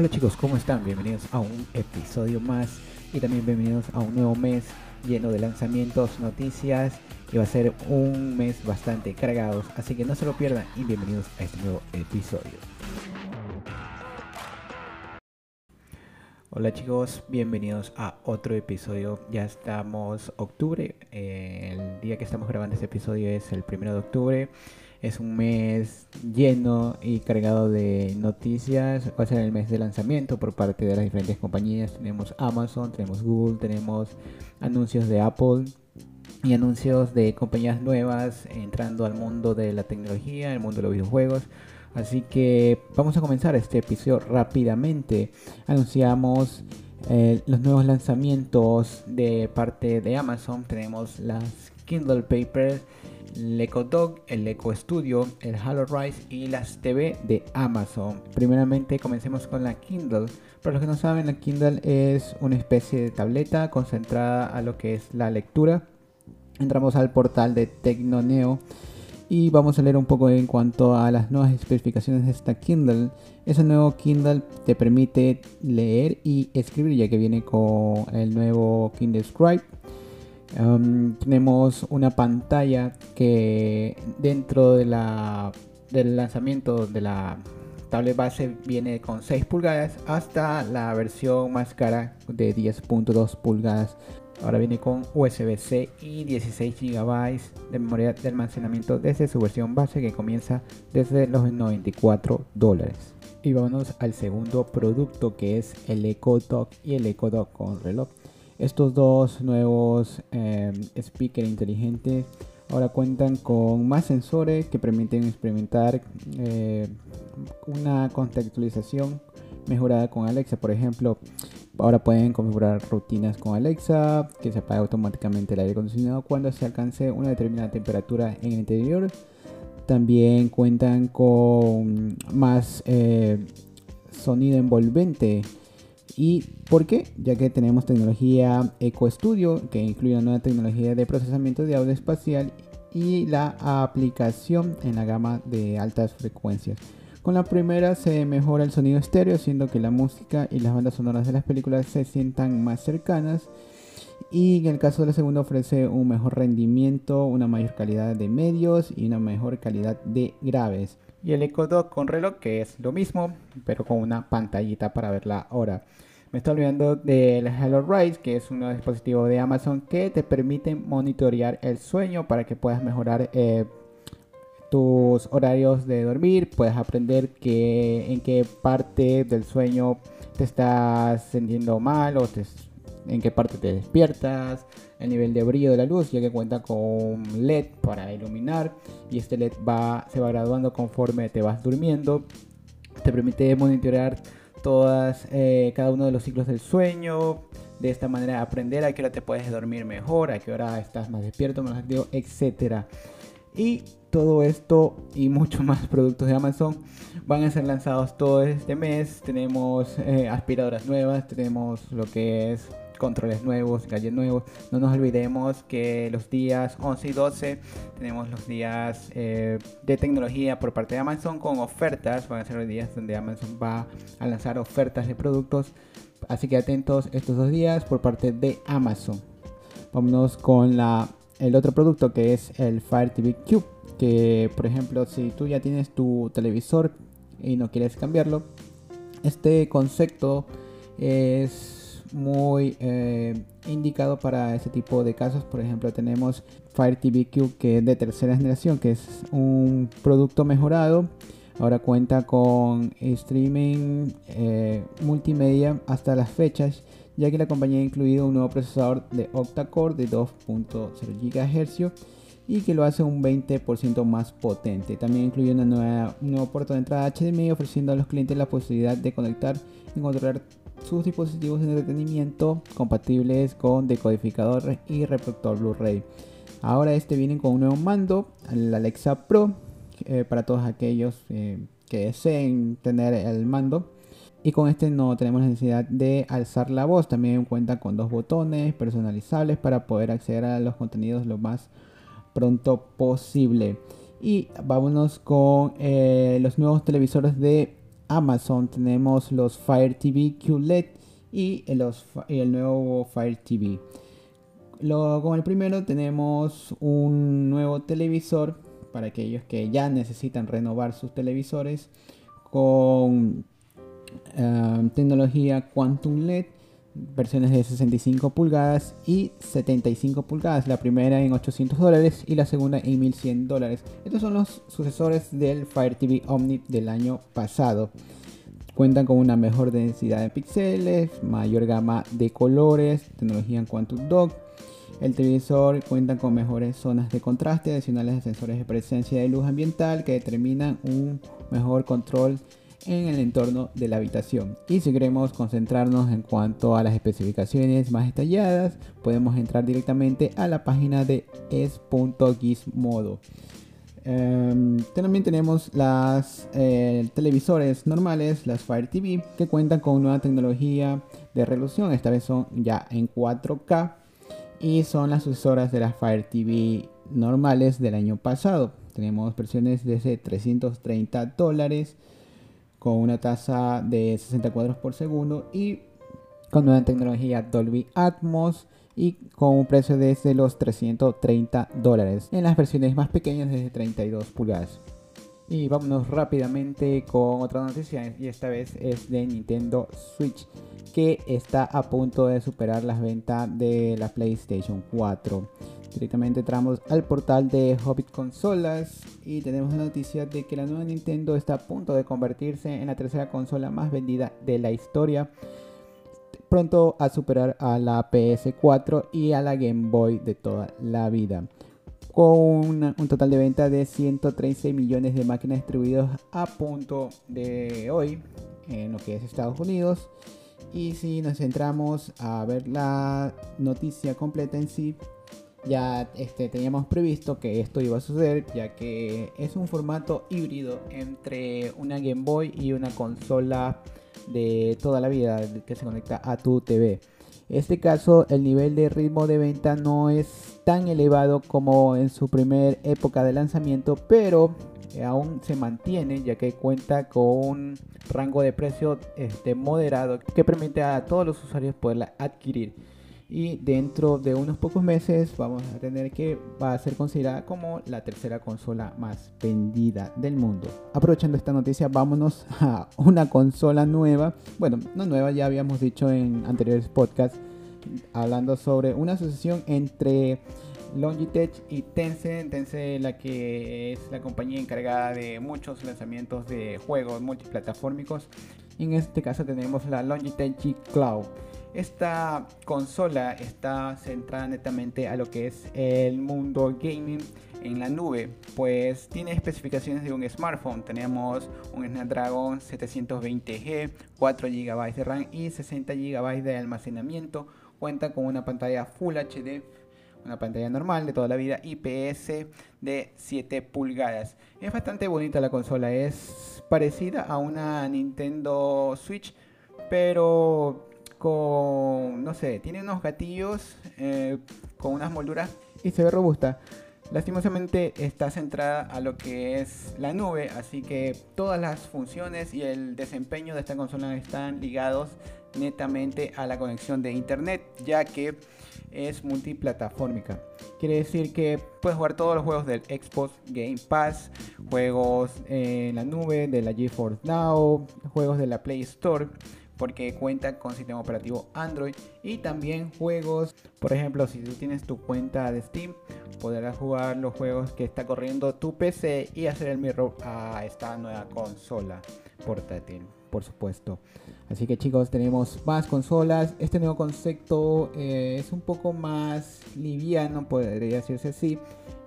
Hola chicos, ¿cómo están? Bienvenidos a un episodio más y también bienvenidos a un nuevo mes lleno de lanzamientos, noticias y va a ser un mes bastante cargados, así que no se lo pierdan y bienvenidos a este nuevo episodio. Hola chicos, bienvenidos a otro episodio. Ya estamos octubre, el día que estamos grabando este episodio es el primero de octubre. Es un mes lleno y cargado de noticias. Va a ser el mes de lanzamiento por parte de las diferentes compañías. Tenemos Amazon, tenemos Google, tenemos anuncios de Apple y anuncios de compañías nuevas entrando al mundo de la tecnología, el mundo de los videojuegos. Así que vamos a comenzar este episodio rápidamente. Anunciamos eh, los nuevos lanzamientos de parte de Amazon. Tenemos las Kindle Papers Dog, el Echo Studio, el Halo Rise y las TV de Amazon. Primeramente comencemos con la Kindle. Para los que no saben, la Kindle es una especie de tableta concentrada a lo que es la lectura. Entramos al portal de Tecnoneo y vamos a leer un poco en cuanto a las nuevas especificaciones de esta Kindle. Ese nuevo Kindle te permite leer y escribir ya que viene con el nuevo Kindle Scribe tenemos una pantalla que dentro de la, del lanzamiento de la tablet base viene con 6 pulgadas hasta la versión más cara de 10.2 pulgadas. Ahora viene con USB-C y 16 GB de memoria de almacenamiento desde su versión base que comienza desde los 94 dólares. Y vámonos al segundo producto que es el Echo Dot y el Echo Dot con reloj. Estos dos nuevos eh, speakers inteligentes ahora cuentan con más sensores que permiten experimentar eh, una contextualización mejorada con Alexa. Por ejemplo, ahora pueden configurar rutinas con Alexa, que se apague automáticamente el aire acondicionado cuando se alcance una determinada temperatura en el interior. También cuentan con más eh, sonido envolvente ¿Y por qué? Ya que tenemos tecnología EcoStudio, que incluye una nueva tecnología de procesamiento de audio espacial y la aplicación en la gama de altas frecuencias. Con la primera se mejora el sonido estéreo, haciendo que la música y las bandas sonoras de las películas se sientan más cercanas. Y en el caso de la segunda ofrece un mejor rendimiento, una mayor calidad de medios y una mejor calidad de graves y el Echo Dot con reloj que es lo mismo pero con una pantallita para ver la hora. Me estoy olvidando del Hello Rise que es un dispositivo de Amazon que te permite monitorear el sueño para que puedas mejorar eh, tus horarios de dormir, puedes aprender que, en qué parte del sueño te estás sintiendo mal o en qué parte te despiertas, el nivel de brillo de la luz, ya que cuenta con LED para iluminar y este LED va, se va graduando conforme te vas durmiendo. Te permite monitorear todas, eh, cada uno de los ciclos del sueño. De esta manera aprender a qué hora te puedes dormir mejor, a qué hora estás más despierto, más activo, etc. Y todo esto y mucho más productos de Amazon van a ser lanzados todo este mes. Tenemos eh, aspiradoras nuevas, tenemos lo que es controles nuevos, gadgets nuevos. No nos olvidemos que los días 11 y 12 tenemos los días eh, de tecnología por parte de Amazon con ofertas. Van a ser los días donde Amazon va a lanzar ofertas de productos. Así que atentos estos dos días por parte de Amazon. Vámonos con la, el otro producto que es el Fire TV Cube. Que por ejemplo si tú ya tienes tu televisor y no quieres cambiarlo, este concepto es muy eh, indicado para este tipo de casos. Por ejemplo, tenemos Fire TV Cube que es de tercera generación, que es un producto mejorado. Ahora cuenta con streaming eh, multimedia hasta las fechas, ya que la compañía ha incluido un nuevo procesador de octa-core de 2.0 GHz y que lo hace un 20% más potente. También incluye una nueva, un nuevo puerto de entrada HDMI ofreciendo a los clientes la posibilidad de conectar y controlar sus dispositivos de entretenimiento compatibles con decodificador y reproductor Blu-ray. Ahora este viene con un nuevo mando, el Alexa Pro, eh, para todos aquellos eh, que deseen tener el mando. Y con este no tenemos necesidad de alzar la voz. También cuenta con dos botones personalizables para poder acceder a los contenidos lo más pronto posible. Y vámonos con eh, los nuevos televisores de Amazon tenemos los Fire TV QLED y, el nuevo Fire TV. Lo, con el primero tenemos un nuevo televisor para aquellos que ya necesitan renovar sus televisores con eh, tecnología Quantum LED versiones de 65 pulgadas y 75 pulgadas, la primera en 800 dólares y la segunda en 1100 dólares. Estos son los sucesores del Fire TV Omni del año pasado. Cuentan con una mejor densidad de píxeles, mayor gama de colores, tecnología en Quantum Dock. El televisor cuenta con mejores zonas de contraste, adicionales de sensores de presencia de luz ambiental que determinan un mejor control en el entorno de la habitación. Y si queremos concentrarnos en cuanto a las especificaciones más detalladas, podemos entrar directamente a la página de es.gizmodo. Em, también tenemos las eh, televisores normales, las Fire TV, que cuentan con nueva tecnología de resolución. Esta vez son ya en 4K y son las sucesoras de las Fire TV normales del año pasado. Tenemos versiones desde 330 dólares con una tasa de 60 cuadros por segundo y con nueva tecnología Dolby Atmos y con un precio desde los 330 dólares en las versiones más pequeñas desde 32 pulgadas. Y vámonos rápidamente con otra noticia y esta vez es de Nintendo Switch que está a punto de superar las ventas de la PlayStation 4. Directamente entramos al portal de Hobbit Consolas y tenemos la noticia de que la nueva Nintendo está a punto de convertirse en la tercera consola más vendida de la historia, pronto a superar a la PS4 y a la Game Boy de toda la vida. Con un total de venta de 113 millones de máquinas distribuidas a punto de hoy en lo que es Estados Unidos. Y si nos centramos a ver la noticia completa en sí, ya este, teníamos previsto que esto iba a suceder, ya que es un formato híbrido entre una Game Boy y una consola de toda la vida que se conecta a tu TV. En este caso, el nivel de ritmo de venta no es tan elevado como en su primer época de lanzamiento, pero aún se mantiene ya que cuenta con un rango de precio este, moderado que permite a todos los usuarios poderla adquirir y dentro de unos pocos meses vamos a tener que va a ser considerada como la tercera consola más vendida del mundo. Aprovechando esta noticia, vámonos a una consola nueva. Bueno, no nueva, ya habíamos dicho en anteriores podcasts hablando sobre una asociación entre Logitech y Tencent, Tencent la que es la compañía encargada de muchos lanzamientos de juegos multiplataformicos. En este caso tenemos la Logitech G Cloud. Esta consola está centrada netamente a lo que es el mundo gaming en la nube, pues tiene especificaciones de un smartphone. Tenemos un Snapdragon 720G, 4 GB de RAM y 60 GB de almacenamiento. Cuenta con una pantalla Full HD, una pantalla normal de toda la vida IPS de 7 pulgadas. Es bastante bonita la consola, es parecida a una Nintendo Switch, pero con, no sé, tiene unos gatillos eh, con unas molduras y se ve robusta. Lastimosamente está centrada a lo que es la nube, así que todas las funciones y el desempeño de esta consola están ligados netamente a la conexión de internet, ya que es multiplataformica. Quiere decir que puedes jugar todos los juegos del Xbox Game Pass, juegos en la nube de la GeForce Now, juegos de la Play Store porque cuenta con sistema operativo Android y también juegos. Por ejemplo, si tú tienes tu cuenta de Steam, podrás jugar los juegos que está corriendo tu PC y hacer el mirror a esta nueva consola portátil, por supuesto. Así que chicos, tenemos más consolas. Este nuevo concepto eh, es un poco más liviano, podría decirse así.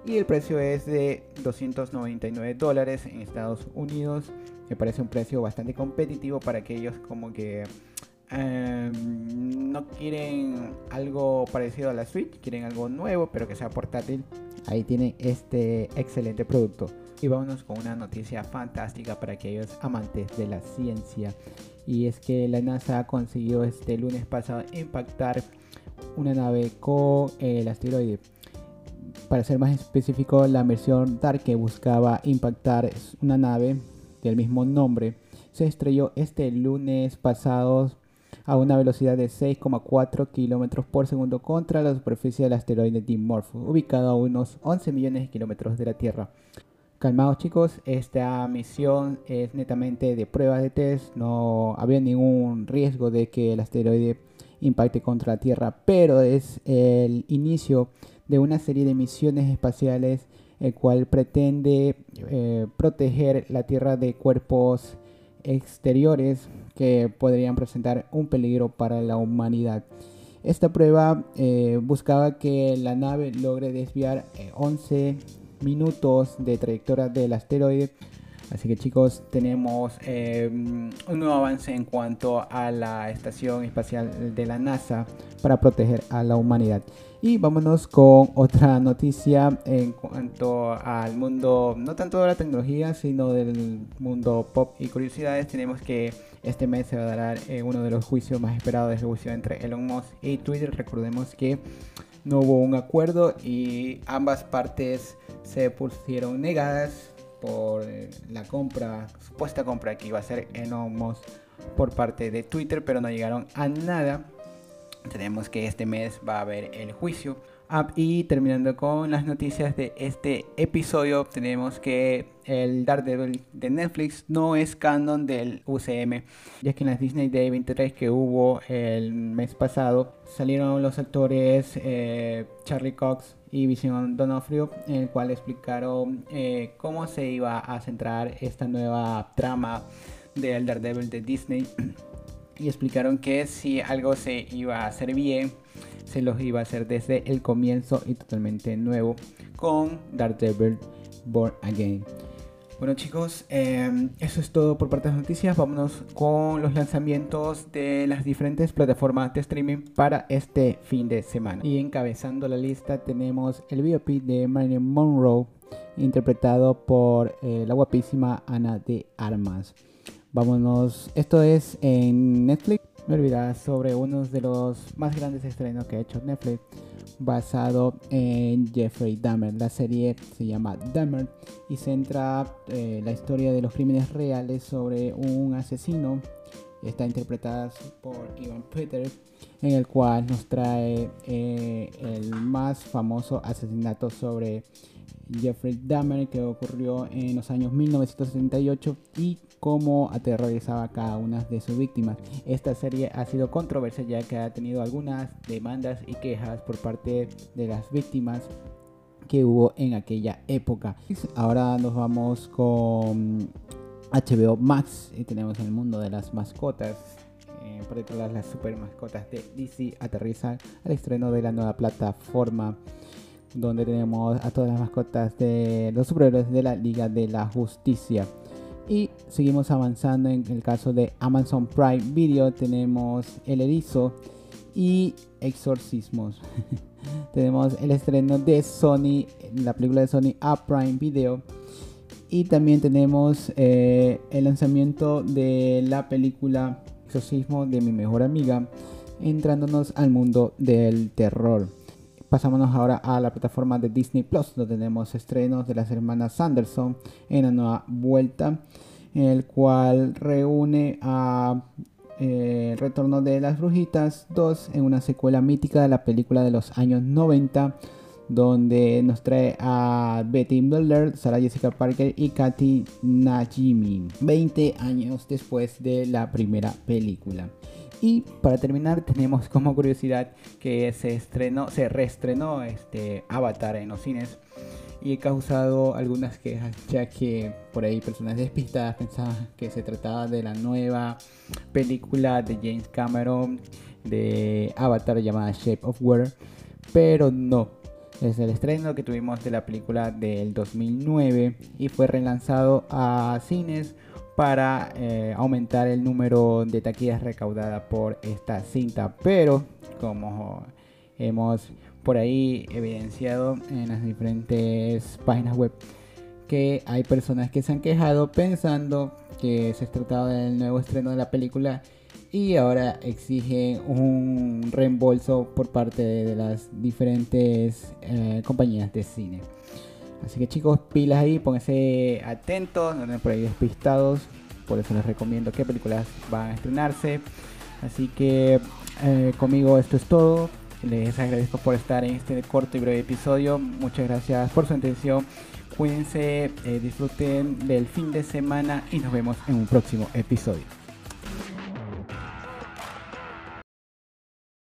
Y el precio es de 299 dólares en Estados Unidos me parece un precio bastante competitivo para aquellos como que em, no quieren algo parecido a la Switch, quieren algo nuevo pero que sea portátil. Ahí tienen este excelente producto. Y vámonos con una noticia fantástica para aquellos amantes de la ciencia. Y es que la NASA ha conseguido este lunes pasado impactar una nave con el asteroide. Para ser más específico, la versión Dark que buscaba impactar una nave del mismo nombre se estrelló este lunes pasado a una velocidad de 6,4 km por segundo contra la superficie del asteroide Dimorphos, ubicado a unos 11 millones de kilómetros de la Tierra. Calmados chicos, esta misión es netamente de pruebas de test, no había ningún riesgo de que el asteroide impacte contra la Tierra, pero es el inicio de una serie de misiones espaciales el cual pretende eh, proteger la Tierra de cuerpos exteriores que podrían presentar un peligro para la humanidad. Esta prueba eh, buscaba que la nave logre desviar 11 eh, minutos de trayectoria del asteroide. Así que chicos, tenemos un nuevo avance en cuanto a la estación espacial de la NASA para proteger a la humanidad. Y vámonos con otra noticia en cuanto al mundo, no tanto de la tecnología, sino del mundo pop y curiosidades. Tenemos que este mes se va a dar eh, uno de los juicios más esperados de juicio entre Elon Musk y Twitter. Recordemos que no hubo un acuerdo y ambas partes se pusieron negadas por eh, la compra, supuesta compra que iba a ser Elon Musk por parte de Twitter, pero no llegaron a nada. Tenemos que este mes va a haber el juicio. Ah, y terminando con las noticias de este episodio, tenemos que el Daredevil de Netflix no es canon del UCM, ya que en la Disney Day 23 que hubo el mes pasado salieron los actores eh, Charlie Cox y Vision Donofrio, en el cual explicaron eh, cómo se iba a centrar esta nueva trama del Daredevil de Disney y explicaron que si algo se iba a hacer bien, se los iba a hacer desde el comienzo y totalmente nuevo con Daredevil Born Again. Bueno chicos, em, eso es todo por parte de las noticias. Vámonos con los lanzamientos de las diferentes plataformas de streaming para este fin de semana. Y encabezando la lista tenemos el biopic de Marilyn Monroe, interpretado por eh, la guapísima Ana de Armas. Vámonos, esto es en Netflix. Me olvidaba sobre uno de los más grandes estrenos que ha hecho Netflix, basado en Jeffrey Dahmer. La serie se llama Dahmer y centra eh, la historia de los crímenes reales sobre un asesino. Está interpretada por Ivan Peter, en el cual nos trae eh, el más famoso asesinato sobre Jeffrey Dahmer que ocurrió en los años 1978 y cómo aterrorizaba a cada una de sus víctimas. Esta serie ha sido controversia ya que ha tenido algunas demandas y quejas por parte de las víctimas que hubo en aquella época. Ahora nos vamos con HBO Max y tenemos el mundo de las mascotas. Eh, todas las super mascotas de DC aterrizan al estreno de la nueva plataforma donde tenemos a todas las mascotas de los superhéroes de la Liga de la Justicia. Y seguimos avanzando en el caso de Amazon Prime Video. Tenemos El Erizo y Exorcismos. tenemos el estreno de Sony, la película de Sony a Prime Video. Y también tenemos eh, el lanzamiento de la película Exorcismo de mi mejor amiga, entrándonos al mundo del terror. Pasámonos ahora a la plataforma de Disney Plus, donde tenemos estrenos de las hermanas Sanderson en la nueva vuelta, el cual reúne a eh, el retorno de las brujitas 2 en una secuela mítica de la película de los años 90 donde nos trae a Betty Miller, Sarah Jessica Parker y Katy Najimy 20 años después de la primera película. Y para terminar tenemos como curiosidad que se estrenó, se reestrenó este Avatar en los cines y he causado algunas quejas ya que por ahí personas despistadas pensaban que se trataba de la nueva película de James Cameron de Avatar llamada Shape of Water, pero no. Es el estreno que tuvimos de la película del 2009 y fue relanzado a cines para eh, aumentar el número de taquillas recaudadas por esta cinta. Pero como hemos por ahí evidenciado en las diferentes páginas web que hay personas que se han quejado pensando que se trataba del nuevo estreno de la película y ahora exigen un reembolso por parte de las diferentes eh, compañías de cine. Así que chicos, pilas ahí, pónganse atentos, no estén por ahí despistados. por eso les recomiendo qué películas van a estrenarse. Así que eh, conmigo esto es todo. Les agradezco por estar en este corto y breve episodio. Muchas gracias por su atención. Cuídense, eh, disfruten del fin de semana y nos vemos en un próximo episodio.